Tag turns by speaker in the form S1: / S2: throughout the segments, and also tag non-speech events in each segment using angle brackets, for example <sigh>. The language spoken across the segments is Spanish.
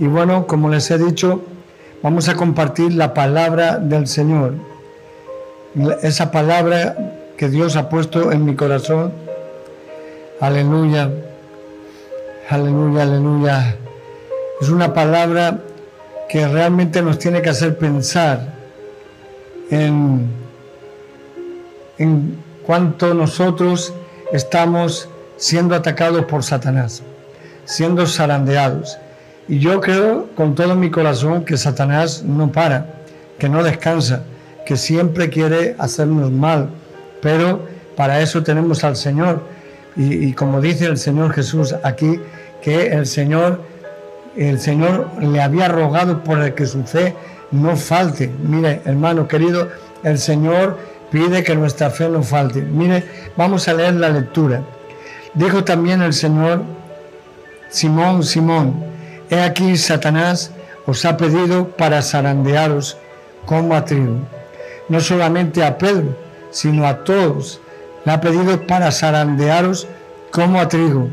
S1: Y bueno, como les he dicho, vamos a compartir la palabra del Señor. Esa palabra que Dios ha puesto en mi corazón. Aleluya. Aleluya, aleluya. Es una palabra que realmente nos tiene que hacer pensar en, en cuánto nosotros estamos siendo atacados por Satanás, siendo zarandeados. Y yo creo con todo mi corazón que Satanás no para, que no descansa, que siempre quiere hacernos mal. Pero para eso tenemos al Señor. Y, como dice el Señor Jesús aquí, que el Señor, el Señor le había rogado por el que su fe no falte. Mire, hermano querido, el Señor pide que nuestra fe no falte. Mire, vamos a leer la lectura. Dijo también el Señor, Simón, Simón, he aquí Satanás os ha pedido para zarandearos como a trigo. No solamente a Pedro, sino a todos. Le ha pedido para zarandearos como a trigo.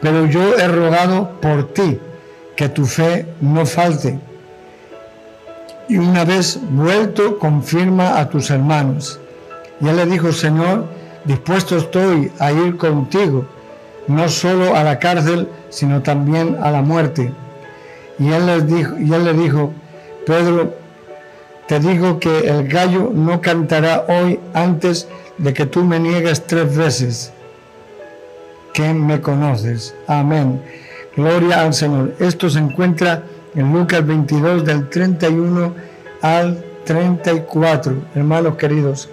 S1: Pero yo he rogado por ti, que tu fe no falte. Y una vez vuelto, confirma a tus hermanos. Y él le dijo, Señor, dispuesto estoy a ir contigo, no solo a la cárcel, sino también a la muerte. Y él, les dijo, y él le dijo, Pedro, te digo que el gallo no cantará hoy antes de que tú me niegues tres veces que me conoces. Amén. Gloria al Señor. Esto se encuentra en Lucas 22 del 31 al 34. Hermanos queridos,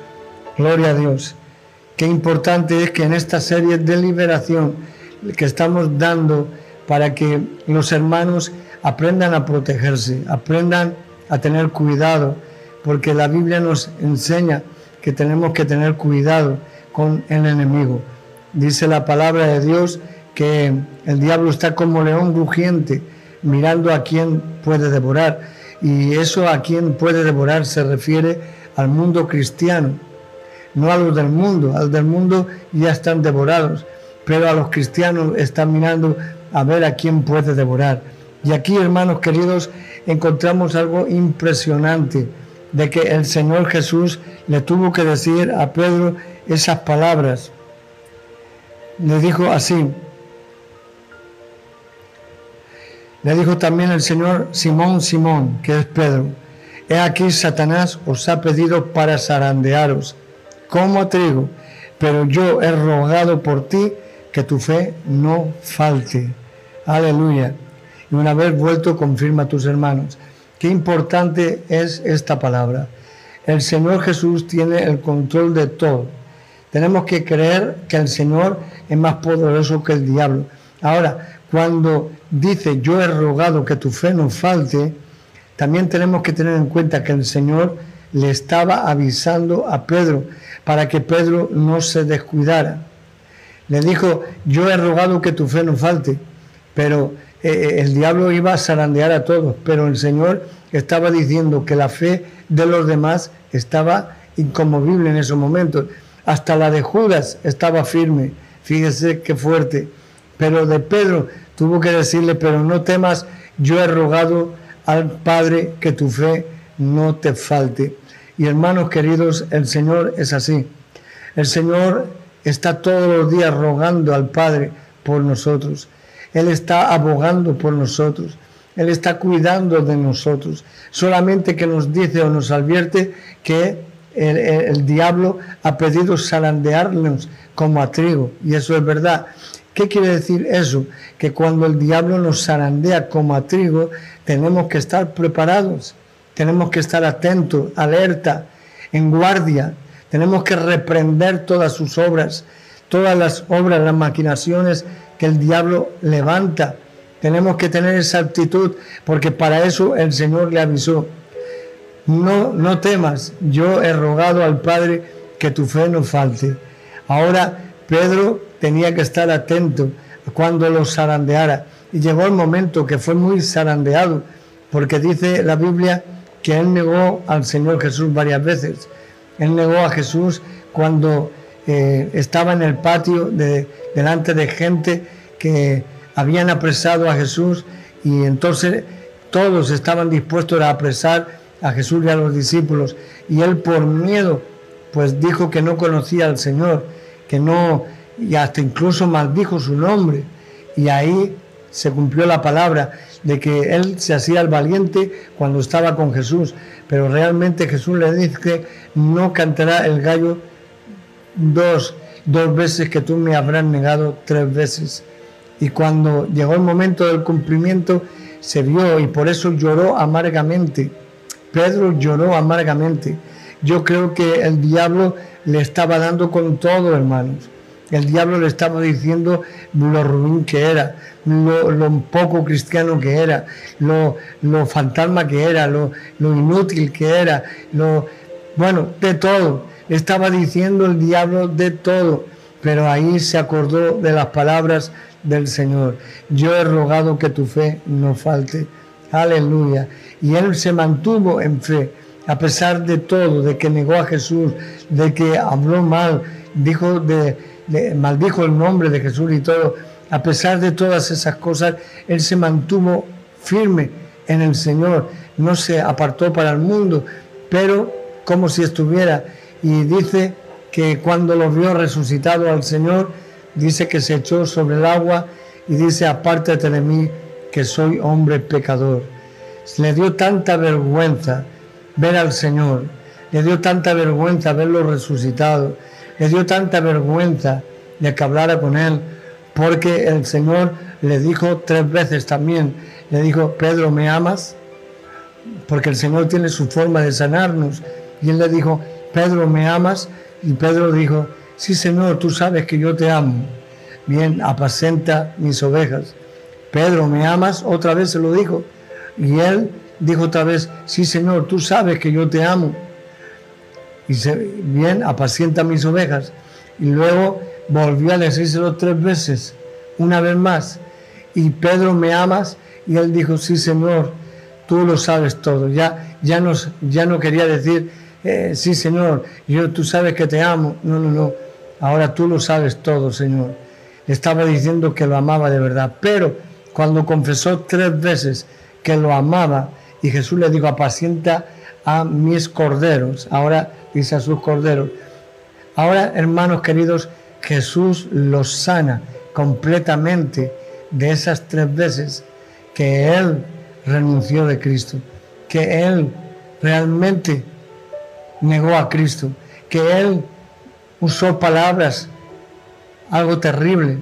S1: gloria a Dios. Qué importante es que en esta serie de liberación que estamos dando para que los hermanos aprendan a protegerse, aprendan a tener cuidado, porque la Biblia nos enseña que tenemos que tener cuidado con el enemigo. Dice la palabra de Dios que el diablo está como león rugiente, mirando a quién puede devorar. Y eso a quién puede devorar se refiere al mundo cristiano no a los del mundo, a los del mundo ya están devorados, pero a los cristianos están mirando a ver a quién puede devorar. Y aquí, hermanos queridos, encontramos algo impresionante de que el Señor Jesús le tuvo que decir a Pedro esas palabras. Le dijo así. Le dijo también el Señor Simón, Simón, que es Pedro. He aquí Satanás os ha pedido para zarandearos como trigo, pero yo he rogado por ti que tu fe no falte. Aleluya. Y una vez vuelto, confirma a tus hermanos. Qué importante es esta palabra. El Señor Jesús tiene el control de todo. Tenemos que creer que el Señor es más poderoso que el diablo. Ahora, cuando dice yo he rogado que tu fe no falte, también tenemos que tener en cuenta que el Señor le estaba avisando a Pedro para que Pedro no se descuidara. Le dijo, yo he rogado que tu fe no falte, pero eh, eh, el diablo iba a zarandear a todos, pero el Señor estaba diciendo que la fe de los demás estaba inconmovible en esos momentos. Hasta la de Judas estaba firme, fíjese qué fuerte. Pero de Pedro tuvo que decirle, pero no temas, yo he rogado al Padre que tu fe no te falte. Y hermanos queridos, el Señor es así. El Señor está todos los días rogando al Padre por nosotros. Él está abogando por nosotros. Él está cuidando de nosotros. Solamente que nos dice o nos advierte que el, diablo ha pedido zarandearnos como a trigo. Y eso es verdad. ¿Qué quiere decir eso? Que cuando el diablo nos zarandea como a trigo, tenemos que estar preparados tenemos que estar atentos, alerta, en guardia. Tenemos que reprender todas sus obras, todas las obras, las maquinaciones que el diablo levanta. Tenemos que tener esa actitud porque para eso el Señor le avisó. No, no temas, yo he rogado al Padre que tu fe no falte. Ahora Pedro tenía que estar atento cuando lo zarandeara. Y llegó el momento que fue muy zarandeado, porque dice la Biblia que él negó al Señor Jesús varias veces. Él negó a Jesús cuando eh, estaba en el patio de, delante de gente que habían apresado a Jesús Y entonces todos estaban dispuestos a apresar a Jesús y a los discípulos. Y él por miedo, pues dijo que no conocía al Señor, que no, y hasta incluso maldijo su nombre. Y ahí se cumplió la palabra de que él se hacía el valiente cuando estaba con Jesús. Pero realmente Jesús le dice no cantará el gallo dos, dos veces que tú me habrás negado tres veces. Y cuando llegó el momento del cumplimiento, se vio y por eso lloró amargamente. Pedro lloró amargamente. Yo creo que el diablo le estaba dando con todo, hermanos. El diablo le estaba diciendo lo ruin que era, lo, poco cristiano que era, lo, fantasma que era, lo, inútil que era, lo, bueno, de todo. Estaba diciendo el diablo de todo. Pero ahí se acordó de las palabras del Señor. Yo he rogado que tu fe no falte. Aleluya. Y él se mantuvo en fe, a pesar de todo, de que negó a Jesús, de que habló mal, dijo de, maldijo el nombre de Jesús y todo. A pesar de todas esas cosas, él se mantuvo firme en el Señor, no se apartó para el mundo, pero como si estuviera. Y dice que cuando lo vio resucitado al Señor, dice que se echó sobre el agua y dice, apártate de mí, que soy hombre pecador. Le dio tanta vergüenza ver al Señor, le dio tanta vergüenza verlo resucitado, le dio tanta vergüenza de que hablara con él, porque el Señor le dijo tres veces también, le dijo, Pedro, ¿me amas? Porque el Señor tiene su forma de sanarnos. Y él le dijo, Pedro, ¿me amas? Y Pedro dijo, sí Señor, tú sabes que yo te amo. Bien, apacenta mis ovejas. Pedro, ¿me amas? Otra vez se lo dijo. Y él dijo otra vez, sí Señor, tú sabes que yo te amo. Y se, bien, apacienta mis ovejas. Y luego volvió a decírselo tres veces, una vez más. Y Pedro, ¿me amas? Y él dijo, sí Señor, tú lo sabes todo. Ya, ya, ya no quería decir, eh, sí Señor, yo, tú sabes que te amo. No, no, no. Ahora tú lo sabes todo, Señor. Estaba diciendo que lo amaba de verdad. Pero cuando confesó tres veces que lo amaba y Jesús le dijo, apacienta a mis corderos. Ahora dice a sus corderos. Ahora, hermanos queridos, Jesús los sana completamente de esas tres veces que Él renunció de Cristo, que Él realmente negó a Cristo, que Él usó palabras, algo terrible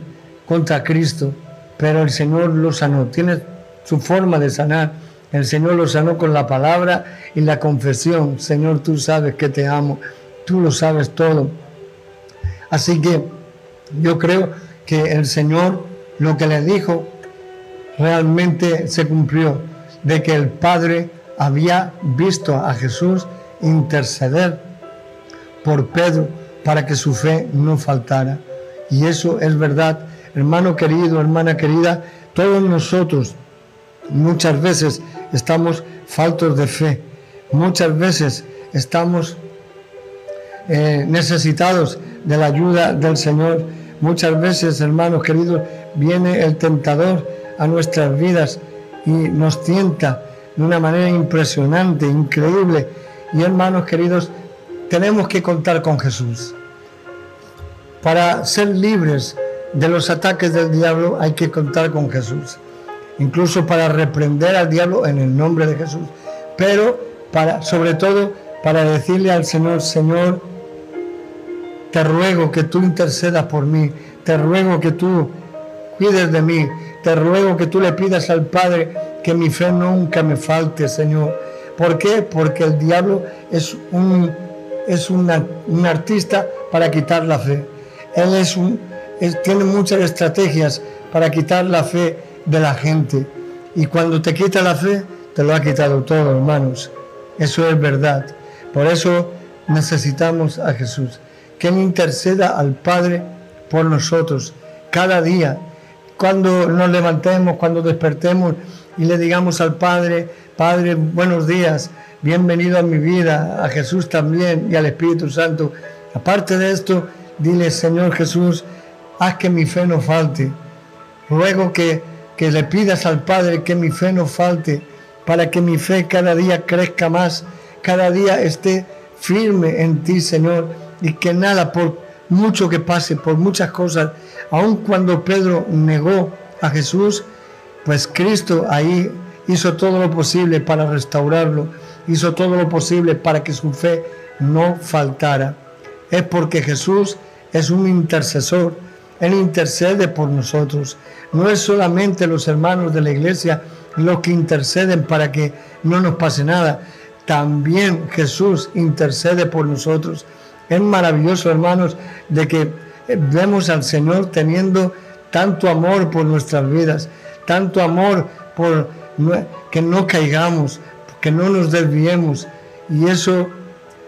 S1: contra Cristo, pero el Señor lo sanó. Tiene su forma de sanar. El Señor lo sanó con la palabra y la confesión. Señor, tú sabes que te amo, tú lo sabes todo. Así que yo creo que el Señor lo que le dijo realmente se cumplió, de que el Padre había visto a Jesús interceder por Pedro para que su fe no faltara. Y eso es verdad, hermano querido, hermana querida, todos nosotros muchas veces estamos faltos de fe, muchas veces estamos eh, necesitados de la ayuda del Señor. Muchas veces, hermanos queridos, viene el tentador a nuestras vidas y nos tienta de una manera impresionante, increíble. Y hermanos queridos, tenemos que contar con Jesús. Para ser libres de los ataques del diablo hay que contar con Jesús. Incluso para reprender al diablo en el nombre de Jesús. Pero para, sobre todo para decirle al Señor, Señor, te ruego que tú intercedas por mí, te ruego que tú cuides de mí, te ruego que tú le pidas al Padre que mi fe nunca me falte, Señor. ¿Por qué? Porque el diablo es un, es un artista para quitar la fe. Él es un, tiene muchas estrategias para quitar la fe de la gente. Y cuando te quita la fe, te lo ha quitado todo, hermanos. Eso es verdad. Por eso necesitamos a Jesús que interceda al Padre por nosotros cada día. Cuando nos levantemos, cuando despertemos y le digamos al Padre, Padre, buenos días, bienvenido a mi vida, a Jesús también y al Espíritu Santo. Aparte de esto, dile, Señor Jesús, haz que mi fe no falte. Ruego que, que le pidas al Padre que mi fe no falte, para que mi fe cada día crezca más, cada día esté firme en ti, Señor, y que nada, por mucho que pase, por muchas cosas, aun cuando Pedro negó a Jesús, pues Cristo ahí hizo todo lo posible para restaurarlo, hizo todo lo posible para que su fe no faltara. Es porque Jesús es un intercesor, Él intercede por nosotros. No es solamente los hermanos de la iglesia los que interceden para que no nos pase nada, también Jesús intercede por nosotros. Es maravilloso, hermanos, de que vemos al Señor teniendo tanto amor por nuestras vidas, tanto amor por que no caigamos, que no nos desviemos. Y eso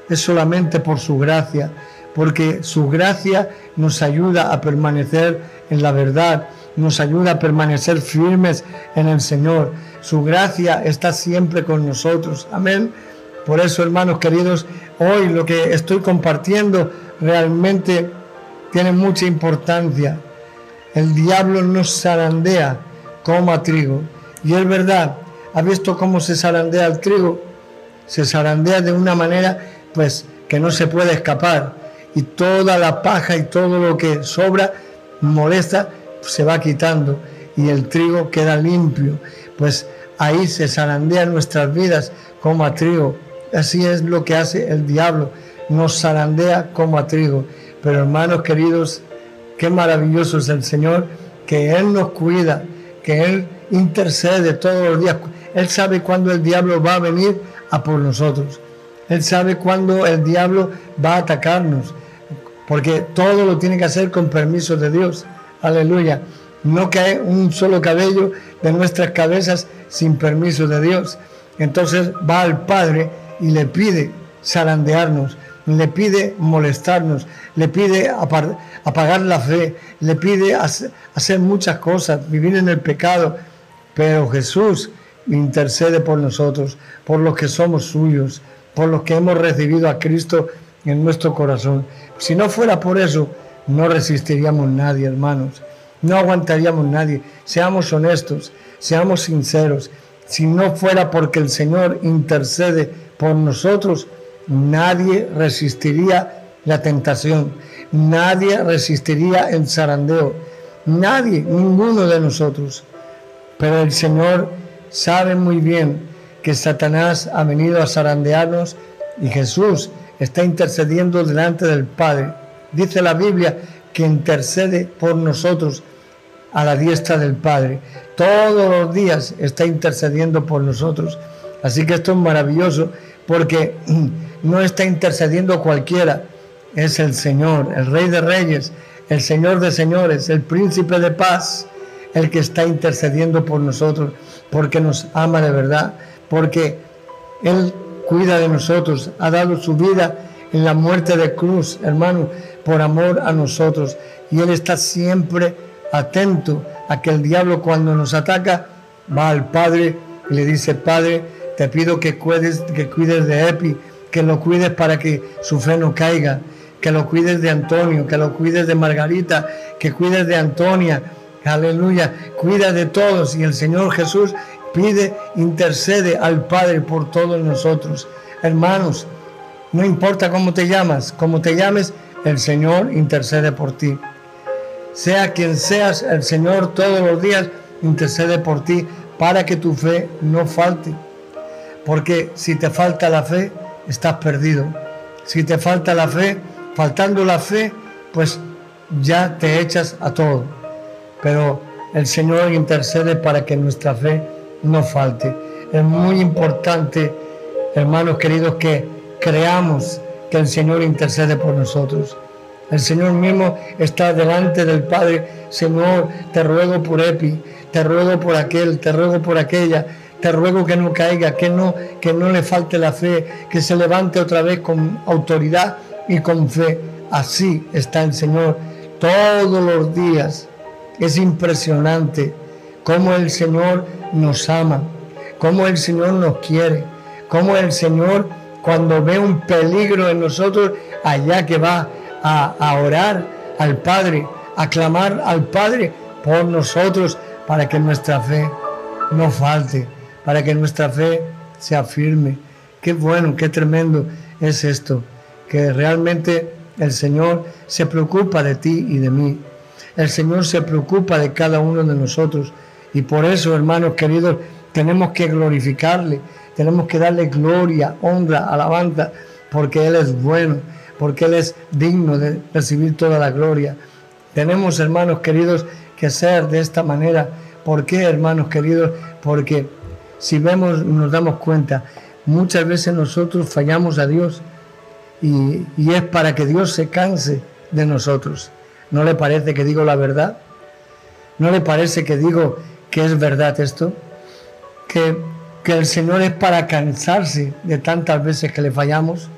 S1: es solamente por su gracia, porque su gracia nos ayuda a permanecer en la verdad, nos ayuda a permanecer firmes en el Señor. Su gracia está siempre con nosotros. Amén. Por eso, hermanos queridos, hoy lo que estoy compartiendo realmente tiene mucha importancia. El diablo nos zarandea como a trigo. Y es verdad, ¿ha visto cómo se zarandea el trigo? Se zarandea de una manera pues que no se puede escapar. Y toda la paja y todo lo que sobra, molesta, se va quitando y el trigo queda limpio. Pues ahí se zarandean nuestras vidas como a trigo. Así es lo que hace el diablo, nos zarandea como a trigo. Pero hermanos queridos, qué maravilloso es el Señor, que Él nos cuida, que Él intercede todos los días. Él sabe cuándo el diablo va a venir a por nosotros. Él sabe cuándo el diablo va a atacarnos, porque todo lo tiene que hacer con permiso de Dios. Aleluya. No cae un solo cabello de nuestras cabezas sin permiso de Dios. Entonces va al Padre y le pide zarandearnos, le pide molestarnos, le pide apagar la fe, le pide hacer muchas cosas, vivir en el pecado. Pero Jesús intercede por nosotros, por los que somos suyos, por los que hemos recibido a Cristo en nuestro corazón. Si no fuera por eso, no resistiríamos nadie, hermanos. No aguantaríamos nadie. Seamos honestos, seamos sinceros. Si no fuera porque el Señor intercede por nosotros, nadie resistiría la tentación. Nadie resistiría el zarandeo. Nadie, ninguno de nosotros. Pero el Señor sabe muy bien que Satanás ha venido a zarandearnos y Jesús está intercediendo delante del Padre. Dice la Biblia que intercede por nosotros a la diestra del Padre. Todos los días está intercediendo por nosotros. Así que esto es maravilloso porque <clears throat> no está intercediendo cualquiera, es el Señor, el Rey de Reyes, el Señor de Señores, el Príncipe de Paz, el que está intercediendo por nosotros, porque nos ama de verdad, porque Él cuida de nosotros, ha dado su vida en la muerte de cruz, hermano, por amor a nosotros. Y Él está siempre atento a que el diablo cuando nos ataca va al Padre y le dice, Padre, te pido que cuides, que cuides de Epi, que lo cuides para que su fe no caiga, que lo cuides de Antonio, que lo cuides de Margarita, que cuides de Antonia. Aleluya, cuida de todos y el Señor Jesús pide, intercede al Padre por todos nosotros. Hermanos, no importa cómo te llamas, cómo te llames, el Señor intercede por ti. Sea quien seas, el Señor todos los días intercede por ti para que tu fe no falte. Porque si te falta la fe, estás perdido. Si te falta la fe, faltando la fe, pues ya te echas a todo. Pero el Señor intercede para que nuestra fe no falte. Es muy importante, hermanos queridos, que creamos que el Señor intercede por nosotros. El Señor mismo está delante del Padre. Señor, te ruego por Epi, te ruego por aquel, te ruego por aquella, te ruego que no caiga, que no, que no le falte la fe, que se levante otra vez con autoridad y con fe. Así está el Señor todos los días. Es impresionante cómo el Señor nos ama, cómo el Señor nos quiere, cómo el Señor cuando ve un peligro en nosotros, allá que va a, a orar al Padre, a clamar al Padre por nosotros, para que nuestra fe no falte, para que nuestra fe sea firme. Qué bueno, qué tremendo es esto, que realmente el Señor se preocupa de ti y de mí. El Señor se preocupa de cada uno de nosotros. Y por eso, hermanos queridos, tenemos que glorificarle, tenemos que darle gloria, honra, alabanza, porque Él es bueno, porque Él es digno de recibir toda la gloria. Tenemos, hermanos queridos, que ser de esta manera. ¿Por qué, hermanos queridos? Porque si vemos, nos damos cuenta, muchas veces nosotros fallamos a Dios y, y es para que Dios se canse de nosotros. ¿No le parece que digo la verdad? ¿No le parece que digo que es verdad esto? Que, que el Señor es para cansarse de tantas veces que le fallamos,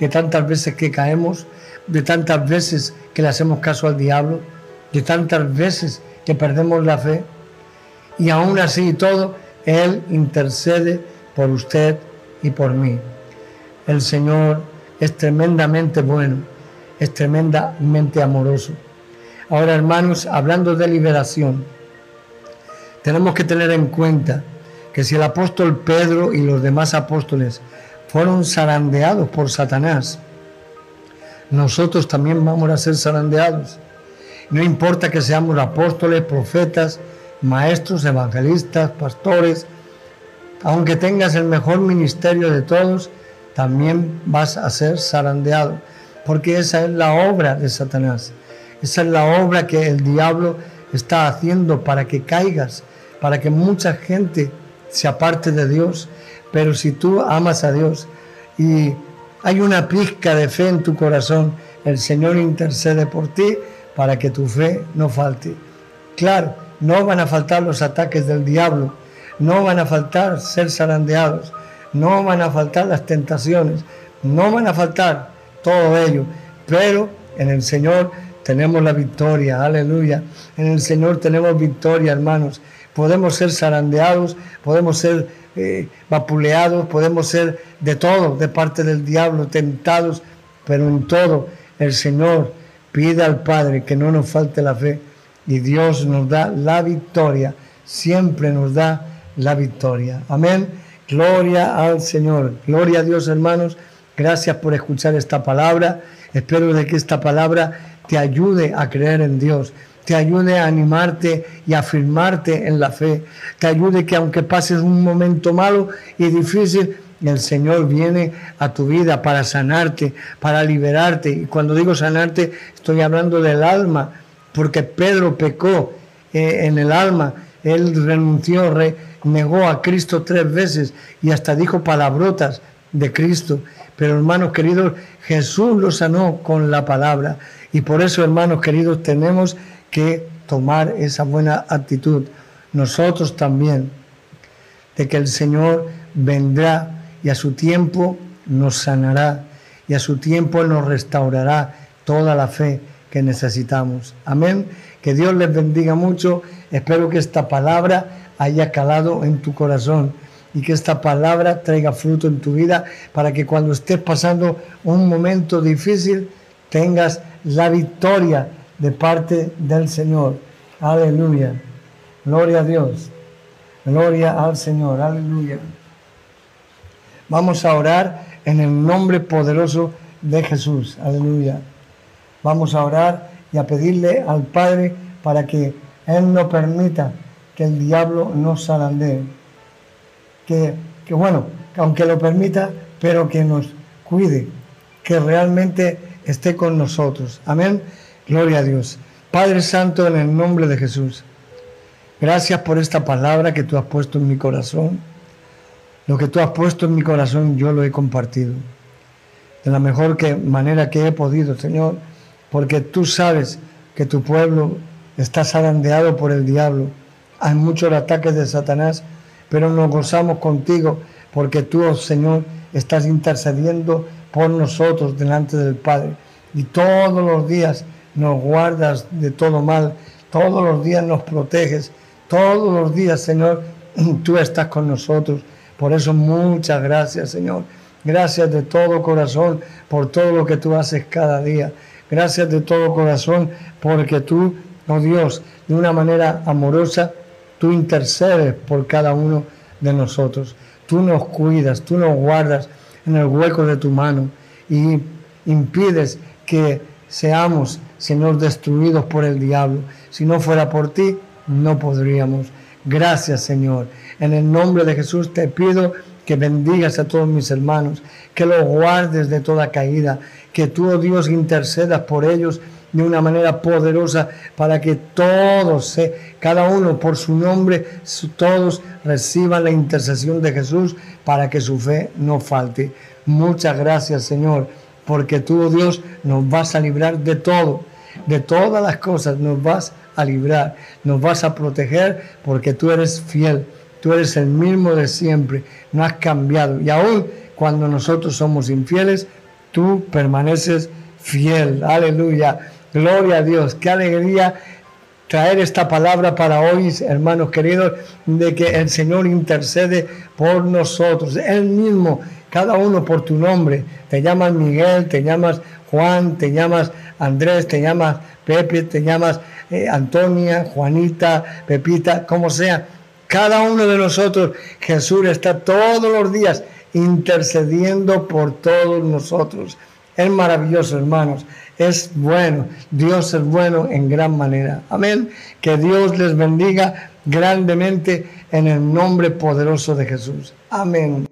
S1: de tantas veces que caemos, de tantas veces que le hacemos caso al diablo, de tantas veces que perdemos la fe. Y aún así y todo, Él intercede por usted y por mí. El Señor es tremendamente bueno, es tremendamente amoroso. Ahora, hermanos, hablando de liberación, tenemos que tener en cuenta que si el apóstol Pedro y los demás apóstoles fueron zarandeados por Satanás, nosotros también vamos a ser zarandeados. No importa que seamos apóstoles, profetas, maestros, evangelistas, pastores, aunque tengas el mejor ministerio de todos, también vas a ser zarandeado, porque esa es la obra de Satanás. Esa es la obra que el diablo está haciendo para que caigas, para que mucha gente se aparte de Dios. Pero si tú amas a Dios y hay una pizca de fe en tu corazón, el Señor intercede por ti para que tu fe no falte. Claro, no van a faltar los ataques del diablo, no van a faltar ser zarandeados, no van a faltar las tentaciones, no van a faltar todo ello, pero en el Señor tenemos la victoria, aleluya. En el Señor tenemos victoria, hermanos. Podemos ser zarandeados, podemos ser eh, vapuleados, podemos ser de todo, de parte del diablo, tentados, pero en todo el Señor pide al Padre que no nos falte la fe y Dios nos da la victoria, siempre nos da la victoria. Amén. Gloria al Señor. Gloria a Dios, hermanos. Gracias por escuchar esta palabra. Espero de que esta palabra te ayude a creer en Dios, te ayude a animarte y a afirmarte en la fe, te ayude que aunque pases un momento malo y difícil, el Señor viene a tu vida para sanarte, para liberarte. Y cuando digo sanarte, estoy hablando del alma, porque Pedro pecó eh, en el alma, él renunció, negó a Cristo tres veces y hasta dijo palabrotas de Cristo. Pero hermanos queridos, Jesús lo sanó con la palabra. Y por eso, hermanos queridos, tenemos que tomar esa buena actitud. Nosotros también, de que el Señor vendrá y a su tiempo nos sanará y a su tiempo nos restaurará toda la fe que necesitamos. Amén. Que Dios les bendiga mucho. Espero que esta palabra haya calado en tu corazón y que esta palabra traiga fruto en tu vida para que cuando estés pasando un momento difícil tengas la victoria de parte del Señor. Aleluya. Gloria a Dios. Gloria al Señor. Aleluya. Vamos a orar en el nombre poderoso de Jesús. Aleluya. Vamos a orar y a pedirle al Padre para que Él no permita que el diablo nos zarandee. Que, que bueno, aunque lo permita, pero que nos cuide, que realmente esté con nosotros. Amén. Gloria a Dios. Padre Santo, en el nombre de Jesús, gracias por esta palabra que tú has puesto en mi corazón. Lo que tú has puesto en mi corazón yo lo he compartido de la mejor manera que he podido, Señor, porque tú sabes que tu pueblo está zarandeado por el diablo. Hay muchos ataques de Satanás, pero nos gozamos contigo porque tú, oh Señor, estás intercediendo por nosotros delante del Padre. Y todos los días nos guardas de todo mal, todos los días nos proteges, todos los días, Señor, <clears throat> tú estás con nosotros. Por eso muchas gracias, Señor. Gracias de todo corazón por todo lo que tú haces cada día. Gracias de todo corazón porque tú, oh Dios, de una manera amorosa, tú intercedes por cada uno de nosotros. Tú nos cuidas, tú nos guardas en el hueco de tu mano y impides que seamos, Señor, destruidos por el diablo. Si no fuera por ti, no podríamos. Gracias, Señor. En el nombre de Jesús te pido que bendigas a todos mis hermanos, que los guardes de toda caída, que tú, oh Dios, intercedas por ellos de una manera poderosa para que todos, cada uno por su nombre, todos reciban la intercesión de Jesús para que su fe no falte. Muchas gracias, Señor, porque tú, oh Dios, nos vas a librar de todo, de todas las cosas, nos vas a librar, nos vas a proteger porque tú eres fiel, tú eres el mismo de siempre, no has cambiado. Y aún cuando nosotros somos infieles, tú permaneces fiel. Aleluya. Gloria a Dios, qué alegría traer esta palabra para hoy, hermanos queridos, de que el Señor intercede por nosotros, Él mismo, cada uno por tu nombre. Te llamas Miguel, te llamas Juan, te llamas Andrés, te llamas Pepe, te llamas eh, Antonia, Juanita, Pepita, como sea. Cada uno de nosotros, Jesús está todos los días intercediendo por todos nosotros. Es maravilloso, hermanos es bueno, Dios es bueno en gran manera. Amén. Que Dios les bendiga grandemente en el nombre poderoso de Jesús. Amén.